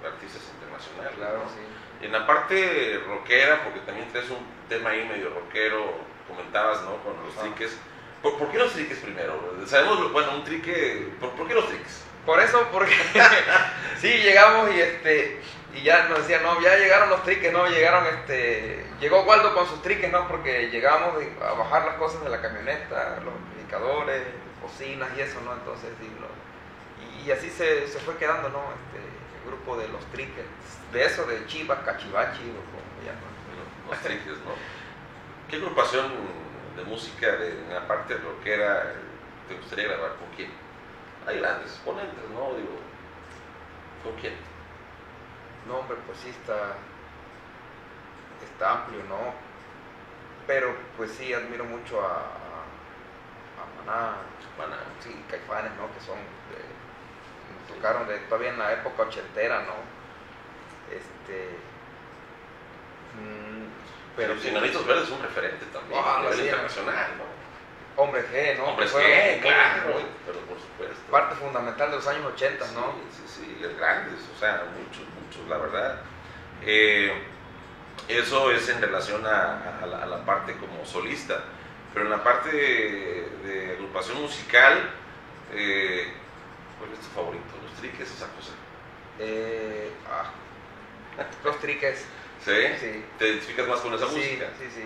Speaker 1: artistas internacionales.
Speaker 2: Claro,
Speaker 1: ¿no? En la parte rockera, porque también traes un tema ahí medio rockero, comentabas, ¿no? Con los triques. ¿Por, por qué los triques primero? Sabemos, bueno, un trique, ¿por, por qué los triques?
Speaker 2: Por eso, porque sí, llegamos y este y ya nos decían, no, ya llegaron los triques, no, llegaron este, llegó Waldo con sus triques, no, porque llegamos de- a bajar las cosas de la camioneta, los indicadores, bocinas y eso, ¿no? Entonces, sí, lo- y, y así se, se fue quedando, ¿no? Este, el grupo de los triques, de eso, de Chivas, Cachivachi, o como llaman.
Speaker 1: Los triques, ¿no? ¿Qué agrupación de música de, en la parte rockera te gustaría grabar? ¿Con quién? Hay grandes exponentes, ¿no? Digo, ¿con quién?
Speaker 2: No, hombre, pues sí está, está amplio, ¿no? Pero pues sí, admiro mucho a, a Maná,
Speaker 1: Maná.
Speaker 2: sí, Caifanes, ¿no? Que son, de- tocaron de, todavía en la época ochentera, ¿no? Este, mm,
Speaker 1: Pero
Speaker 2: sí,
Speaker 1: Verdes es un referente también,
Speaker 2: Ah,
Speaker 1: a nivel
Speaker 2: sí,
Speaker 1: internacional, ¿no?
Speaker 2: Hombre G, ¿no?
Speaker 1: Hombres
Speaker 2: Fueron
Speaker 1: G, claro,
Speaker 2: muy-
Speaker 1: pero por supuesto.
Speaker 2: parte fundamental de los años 80, ¿no?
Speaker 1: Sí, sí, sí, grandes, o sea, muchos, muchos, la verdad. Eh, eso es en relación a, a la, a la parte como solista, pero en la parte de, de agrupación musical, eh, ¿cuál es tu favorito? ¿Los triques o San José?
Speaker 2: Eh, ah, los triques.
Speaker 1: ¿Sí?
Speaker 2: Sí.
Speaker 1: ¿Te identificas más con esa
Speaker 2: Sí,
Speaker 1: música?
Speaker 2: sí, sí.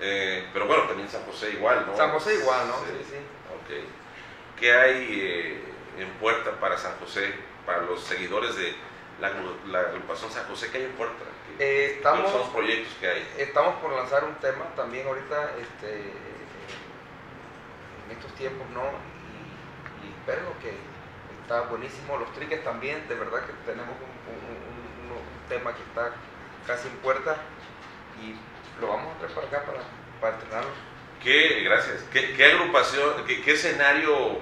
Speaker 1: Eh, pero bueno, también San José igual, ¿no?
Speaker 2: San José igual, ¿no? Sí, sí.
Speaker 1: Ok. ¿Qué hay eh, en puerta para San José, para los seguidores de la, agru- la agrupación San José? ¿Qué hay en puerta? ¿Qué-
Speaker 2: Eh, estamos,
Speaker 1: ¿Cuáles son los proyectos que hay?
Speaker 2: estamos por lanzar un tema también ahorita, este, en estos tiempos, ¿no? Y, y espero que está buenísimo. Los triques también, de verdad que tenemos un, un- un- un tema que está casi en puerta y lo vamos a traer para acá para, para estrenarlo.
Speaker 1: ¿Qué, gracias. ¿Qué, qué agrupación, qué, qué escenario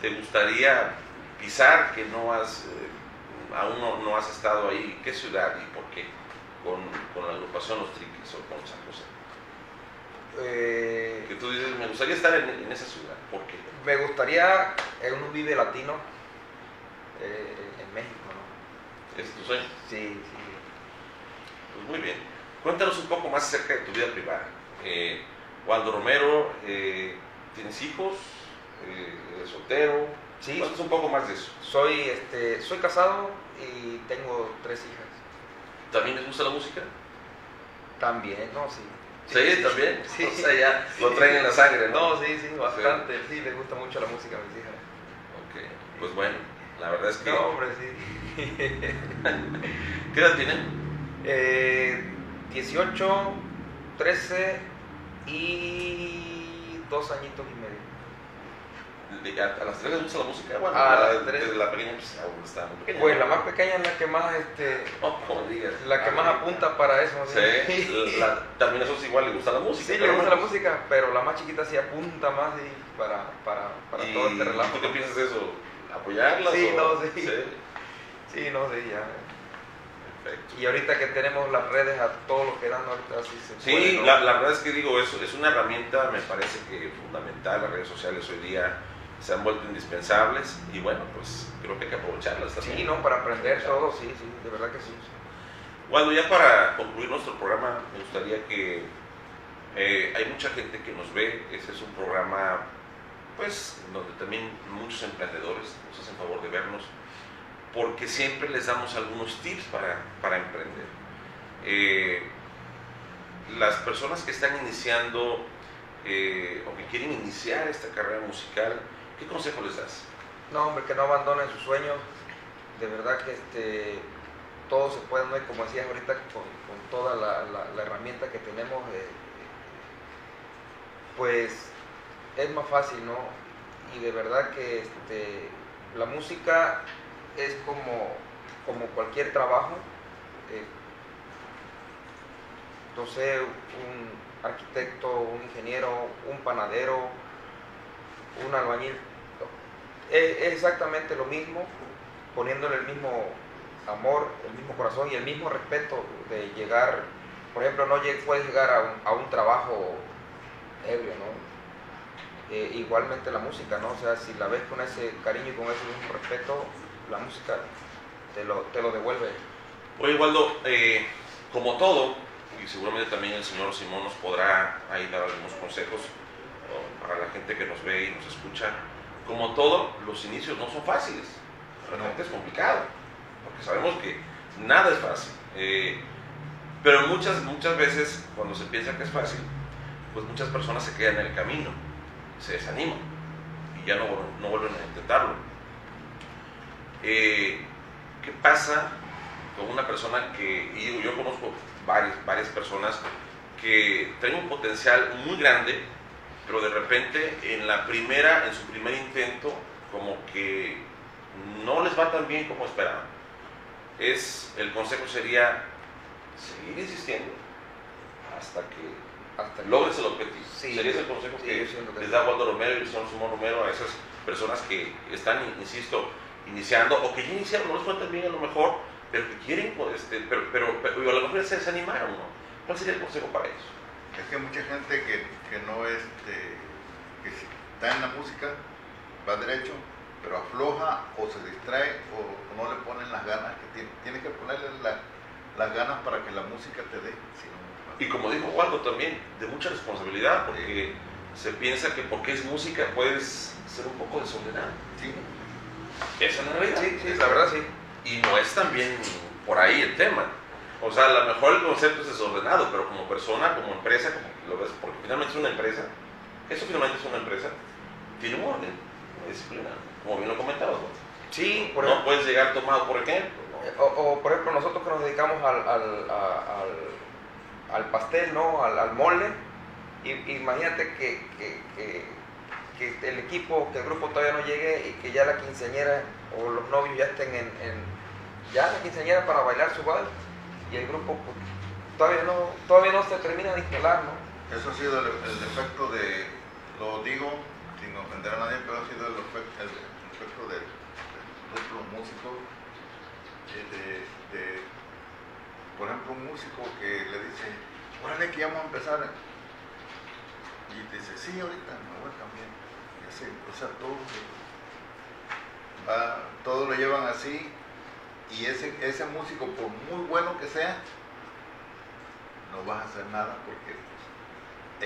Speaker 1: te gustaría pisar que no has, eh, aún no, no has estado ahí? ¿Qué ciudad y por qué? Con, con la agrupación Los Triques o con San José.
Speaker 2: Eh,
Speaker 1: Que tú dices, me gustaría estar en, en esa ciudad. ¿Por qué?
Speaker 2: me gustaría en un Vive Latino eh, en México, ¿no?
Speaker 1: ¿Es tu sueño?
Speaker 2: Sí, sí.
Speaker 1: Pues muy bien. Cuéntanos un poco más acerca de tu vida privada. Eh, Waldo Romero, eh, ¿tienes hijos? Eh, ¿Eres soltero?
Speaker 2: Sí.
Speaker 1: Cuéntanos un poco más de eso.
Speaker 2: Soy, este, soy casado y tengo tres hijas.
Speaker 1: ¿También les gusta la música?
Speaker 2: También, ¿no? Sí.
Speaker 1: Sí, también.
Speaker 2: Sí.
Speaker 1: O sea, ya lo traen en la sangre, ¿no?
Speaker 2: No, sí, sí, bastante. Sí, les gusta mucho la música a mis hijas.
Speaker 1: Ok, pues bueno, la verdad es que...
Speaker 2: No, hombre, sí.
Speaker 1: ¿Qué edad tienen?
Speaker 2: Eh, 18, 13 y dos añitos y medio.
Speaker 1: De- ¿A, a las tres les gusta la música? Bueno,
Speaker 2: A
Speaker 1: la-
Speaker 2: las tres.
Speaker 1: desde la pequeña pues aún está muy pequeña.
Speaker 2: Pues la más pequeña es la que más, este,
Speaker 1: No, como digas.
Speaker 2: la que más apunta para eso.
Speaker 1: Sí, la, también a esos igual le gusta la música.
Speaker 2: Sí, le gusta la música, pero la más chiquita sí apunta más y para, para, para
Speaker 1: ¿Y
Speaker 2: todo este relajo.
Speaker 1: tú qué piensas de eso? ¿Apoyarlas?
Speaker 2: Sí,
Speaker 1: o-
Speaker 2: no, sí.
Speaker 1: sí.
Speaker 2: Sí, no, sí, ya. Y ahorita que tenemos las redes a todo lo que dan, ahorita sí se
Speaker 1: Sí,
Speaker 2: puede, ¿no?
Speaker 1: la, la verdad es que digo eso, es una herramienta, me parece que fundamental, las redes sociales hoy día se han vuelto indispensables y bueno, pues creo que hay que aprovecharlas también.
Speaker 2: Sí, no, para aprender todo, sí, sí, de verdad que sí.
Speaker 1: Bueno, ya para concluir nuestro programa, me gustaría que eh, hay mucha gente que nos ve, ese es un programa, pues, donde también muchos emprendedores nos hacen favor de vernos, porque siempre les damos algunos tips para, para emprender. Eh, las personas que están iniciando eh, o que quieren iniciar esta carrera musical, ¿qué consejo les das?
Speaker 2: No, hombre, que no abandonen sus sueños. De verdad que este, todo se puede, ¿no? Como decías ahorita, con, con toda la, la- la herramienta que tenemos, eh, pues es más fácil, ¿no? Y de verdad que este, la música es como, como cualquier trabajo. eh, un arquitecto, un ingeniero, un panadero, un albañil, es, es exactamente lo mismo, poniéndole el mismo amor, el mismo corazón y el mismo respeto de llegar, por ejemplo, no puedes llegar a un, a un trabajo ebrio, ¿no? Eh, igualmente la música, ¿no? O sea, si la ves con ese cariño y con ese mismo respeto, la música te lo, te lo devuelve.
Speaker 1: Oye, Waldo, eh, como todo, y seguramente también el señor Simón nos podrá ahí dar algunos consejos o para la gente que nos ve y nos escucha, como todo, los inicios no son fáciles, realmente es complicado, porque sabemos que nada es fácil. Eh, pero muchas, muchas veces cuando se piensa que es fácil, pues muchas personas se quedan en el camino, se desaniman y ya no, no vuelven a intentarlo. Eh, ¿Qué pasa con una persona que, y digo, yo conozco varias, varias personas que tienen un potencial muy grande, pero de repente en la primera, en su primer intento, como que no les va tan bien como esperaban. Es, el consejo sería seguir insistiendo hasta que
Speaker 2: Hasta
Speaker 1: logres el objetivo.
Speaker 2: Sí.
Speaker 1: Sería ese el consejo
Speaker 2: Sí,
Speaker 1: que les da Waldo Romero y señor Simón Romero a esas personas que están, insisto, iniciando o que ya iniciaron, no les fue tan bien a lo mejor, pero que quieren, pues, este, pero, pero, pero a lo mejor se desanimaron, ¿no? ¿Cuál sería el consejo para ellos?
Speaker 3: Es que hay mucha gente que, que no este, que está en la música, va derecho, pero afloja o se distrae o, o no le ponen las ganas que tiene. Tiene que ponerle la- las ganas para que la música te dé. si no,
Speaker 1: Y como dijo Waldo también, de mucha responsabilidad, porque se piensa que porque es música puedes ser un poco desordenado.
Speaker 3: sí.
Speaker 1: Esa es la realidad.
Speaker 2: Sí, sí, la verdad sí.
Speaker 1: Y no es también por ahí el tema. O sea, a lo mejor el concepto es desordenado, pero como persona, como empresa, como lo ves, porque finalmente es una empresa, eso finalmente es una empresa, tiene un orden, una disciplina, como bien lo comentabas. ¿no?
Speaker 2: Sí, por
Speaker 1: no
Speaker 2: ejemplo.
Speaker 1: puedes llegar tomado, por ejemplo. ¿no?
Speaker 2: O, o, por ejemplo, nosotros que nos dedicamos al, al, al, al pastel, ¿no? Al, mole, y, imagínate que, que, que, que el equipo, que el grupo todavía no llegue y que ya la quinceañera o los novios ya estén en, ya la quinceañera para bailar su vals y el grupo pues, todavía no todavía no se termina de instalar, ¿no?
Speaker 3: Eso ha sido el, el efecto de, lo digo sin ofender a nadie, pero ha sido el efecto, el efecto del, del otro músico, eh, de, de, por ejemplo, un músico que le dice, órale que vamos a empezar. Y dice, sí, ahorita me voy a o sea, todo, va, todo lo llevan así. Y ese, ese músico, por muy bueno que sea, no vas a hacer nada porque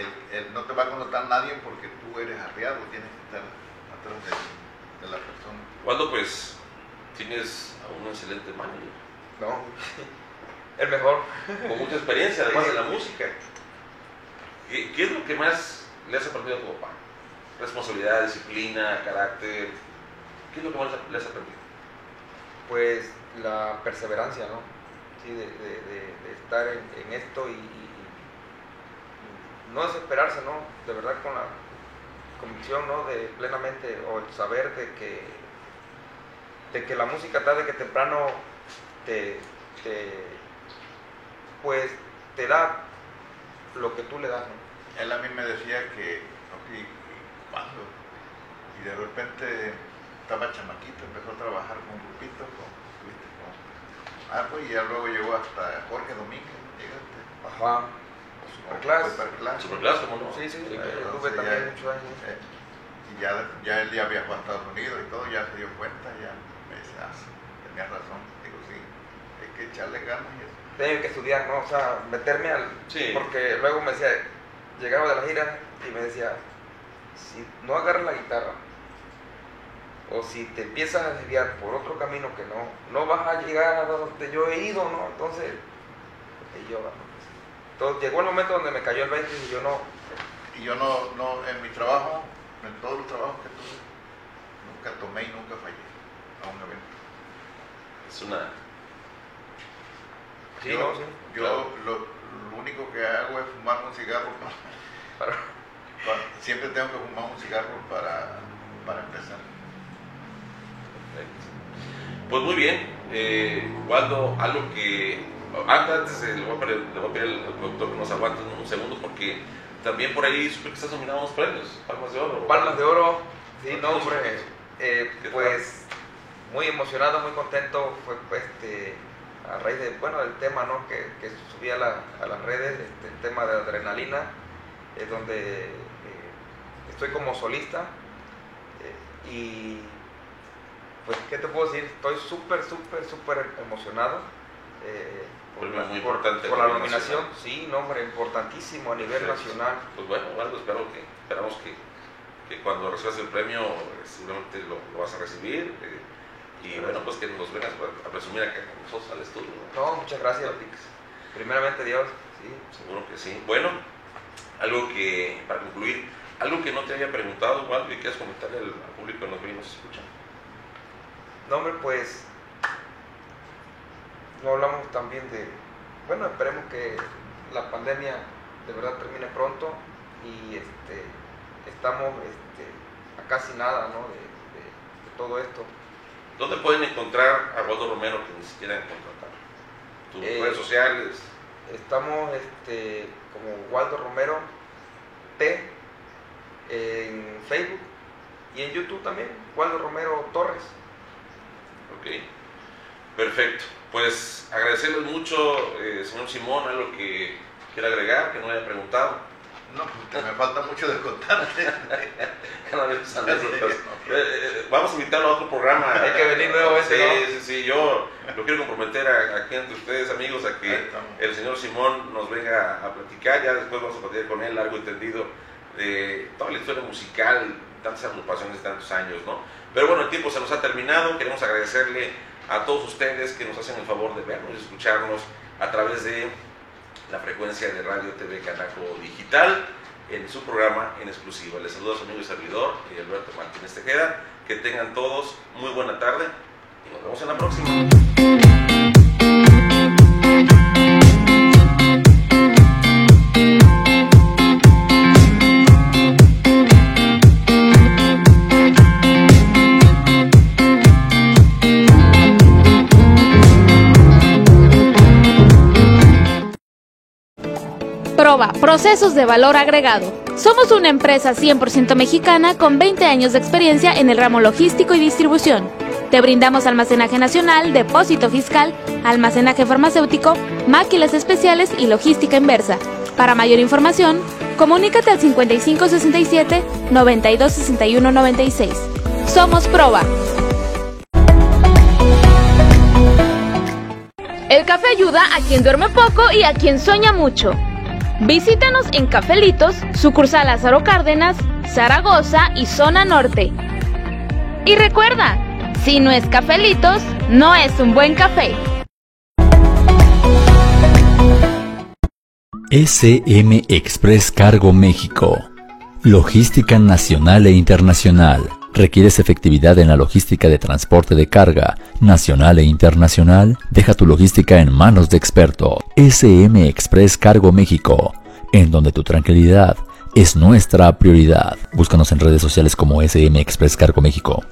Speaker 3: el, el, no te va a connotar nadie porque tú eres arriado, tienes que estar atrás de, de la persona.
Speaker 1: Waldo, pues tienes a un excelente manager.
Speaker 2: No, el mejor.
Speaker 1: Con mucha experiencia, además de la música. ¿Qué, ¿Qué, es lo que más le has aprendido a tu papá? Responsabilidad, disciplina, carácter. ¿Qué es lo que más le has aprendido?
Speaker 2: Pues la perseverancia, ¿no? Sí, de, de, de, de estar en, en esto y, y, no desesperarse, ¿no? De verdad con la convicción, ¿no? De plenamente, o el saber de que, de que la música tarde que temprano te, te, pues, te da lo que tú le das, ¿no?
Speaker 3: Él a mí me decía que. Y de repente estaba chamaquito, empezó a trabajar con un grupito, con, con, ah, pues, y ya luego llegó hasta Jorge Domínguez, llegaste.
Speaker 2: Ajá. Superclass.
Speaker 3: Superclass.
Speaker 1: Superclass, ¿cómo no?
Speaker 2: Sí, sí, eh, tuve también muchos años.
Speaker 3: eh, y ya, ya él ya viajó a Estados Unidos y todo, ya se dio cuenta, ya me dice, ah, sí, tenías razón. Digo, sí, hay que echarle ganas y eso.
Speaker 2: Tengo que estudiar, ¿no? O sea, meterme al...
Speaker 1: Sí.
Speaker 2: Porque luego me decía, llegaba de la gira y me decía, si no agarras la guitarra, o si te empiezas a desviar por otro camino que no, no vas a llegar a donde yo he ido, ¿no? Entonces, y yo, entonces llegó el momento donde me cayó el 20 y yo no,
Speaker 3: Y yo no, no, en mi trabajo, en todos los trabajos que tuve, nunca tomé y nunca fallé a un evento.
Speaker 1: Es una.
Speaker 2: Sí,
Speaker 3: yo,
Speaker 2: no, sí,
Speaker 3: yo
Speaker 2: claro.
Speaker 3: lo, lo único que hago es fumar un cigarro. Para, para- siempre tengo que fumar un cigarro para, para empezar.
Speaker 1: Pues muy bien, eh, Waldo, algo que antes eh, le voy a pedir, le voy a pedir al productor que nos aguante un segundo porque también por ahí supe que estás nominado a unos premios, Palmas de Oro.
Speaker 2: Palmas de Oro, sí,
Speaker 1: ¿Por
Speaker 2: no, hombre, eh,
Speaker 1: ¿Qué
Speaker 2: pues muy emocionado, muy contento, fue pues, este, a raíz de, bueno, del tema, ¿no? Que, que subí a, la- a las redes, este, el tema de adrenalina, es donde eh, estoy como solista eh, y pues, ¿qué te puedo decir? Estoy súper, súper, súper emocionado. eh, por,
Speaker 1: Premio
Speaker 2: la-
Speaker 1: muy
Speaker 2: por-
Speaker 1: importante
Speaker 2: por la nominación,
Speaker 1: nacional.
Speaker 2: sí, no, hombre, importantísimo a nivel
Speaker 1: Perfecto.
Speaker 2: nacional.
Speaker 1: Pues bueno, Waldo, espero que, esperamos que, que cuando recibas el premio eh, seguramente lo, lo vas a recibir eh, y bueno, pues que nos vengas a presumir acá con nosotros al estudio. ¿no?
Speaker 2: No, muchas gracias. Primeramente Dios, sí.
Speaker 1: Seguro que sí. Bueno, algo que, para concluir, algo que no te haya preguntado, Waldo, y quieras comentarle al, al público que nos ve y nos escucha.
Speaker 2: No, hombre, pues no hablamos también de, bueno, esperemos que la pandemia de verdad termine pronto y este, estamos este, a casi nada ¿no? de, de- de todo esto.
Speaker 1: ¿Dónde pueden encontrar a Waldo Romero que ni siquiera han contratado? Tus
Speaker 2: Eh,
Speaker 1: redes sociales.
Speaker 2: Estamos este, como Waldo Romero T en Facebook y en YouTube también, Waldo Romero Torres.
Speaker 1: Ok, perfecto. Pues agradecerles mucho, eh, señor Simón, algo que quiera agregar, que no haya preguntado.
Speaker 3: No, porque me falta mucho de contarte.
Speaker 1: Cada vez anécdotas. Eh, eh, vamos a invitarlo a otro programa.
Speaker 2: Hay que venir nuevamente,
Speaker 1: Sí,
Speaker 2: ¿no?
Speaker 1: sí, sí. Yo lo quiero comprometer a- aquí entre ustedes, amigos, a que el señor Simón nos venga a platicar. Ya después vamos a platicar con él, largo y tendido, de toda la historia musical, tantas agrupaciones, tantos años, ¿no? Pero bueno, el tiempo se nos ha terminado. Queremos agradecerle a todos ustedes que nos hacen el favor de vernos y escucharnos a través de la frecuencia de Radio TV Canaco Digital en su programa en exclusiva. Les saluda su amigo y servidor, eh, Alberto Martínez Tejeda. Que tengan todos muy buena tarde y nos vemos en la próxima.
Speaker 6: Procesos de valor agregado. Somos una empresa 100% mexicana con 20 años de experiencia en el ramo logístico y distribución. Te brindamos almacenaje nacional, depósito fiscal, almacenaje farmacéutico, máquinas especiales y logística inversa. Para mayor información, comunícate al 5567 926196. Somos Proba. El café ayuda a quien duerme poco y a quien sueña mucho. Visítanos en Cafelitos, sucursal Lázaro Cárdenas, Zaragoza y Zona Norte. Y recuerda, si no es Cafelitos, no es un buen café.
Speaker 7: SM Express Cargo México. Logística nacional e internacional. ¿Requieres efectividad en la logística de transporte de carga nacional e internacional? Deja tu logística en manos de experto. SM Express Cargo México, en donde tu tranquilidad es nuestra prioridad. Búscanos en redes sociales como SM Express Cargo México.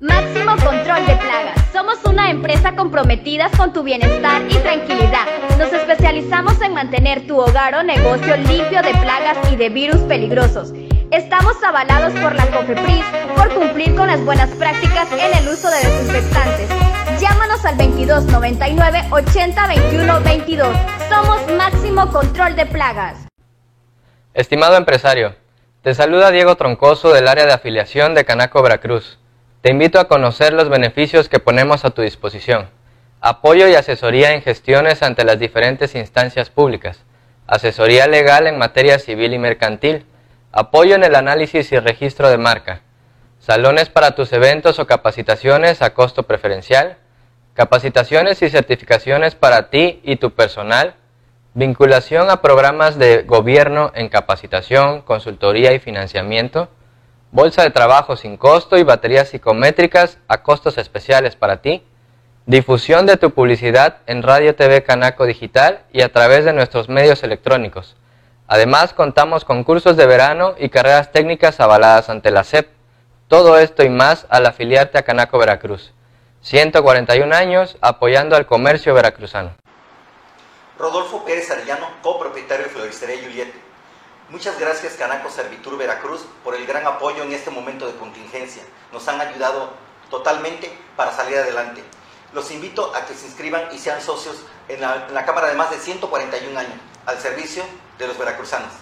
Speaker 12: Máximo control de plagas. Somos una empresa comprometida con tu bienestar y tranquilidad. Nos especializamos en mantener tu hogar o negocio limpio de plagas y de virus peligrosos. Estamos avalados por la COFEPRIS por cumplir con las buenas prácticas en el uso de desinfectantes. Llámanos al 22 99 80 21 22. Somos Máximo Control de Plagas.
Speaker 14: Estimado empresario, te saluda Diego Troncoso del área de afiliación de Canaco Veracruz. Te invito a conocer los beneficios que ponemos a tu disposición. Apoyo y asesoría en gestiones ante las diferentes instancias públicas. Asesoría legal en materia civil y mercantil Apoyo en el análisis y registro de marca. Salones para tus eventos o capacitaciones a costo preferencial. Capacitaciones y certificaciones para ti y tu personal. Vinculación a programas de gobierno en capacitación, consultoría y financiamiento. Bolsa de trabajo sin costo y baterías psicométricas a costos especiales para ti. Difusión de tu publicidad en Radio TV Canaco Digital y a través de nuestros medios electrónicos Además, contamos con cursos de verano y carreras técnicas avaladas ante la SEP. Todo esto y más al afiliarte a Canaco Veracruz. 141 años apoyando al comercio veracruzano.
Speaker 5: Rodolfo Pérez Arellano, copropietario de Floristería Juliet. Muchas gracias Canaco Servitur Veracruz por el gran apoyo en este momento de contingencia. Nos han ayudado totalmente para salir adelante. Los invito a que se inscriban y sean socios en la, en la Cámara de más de 141 años al servicio de los veracruzanos.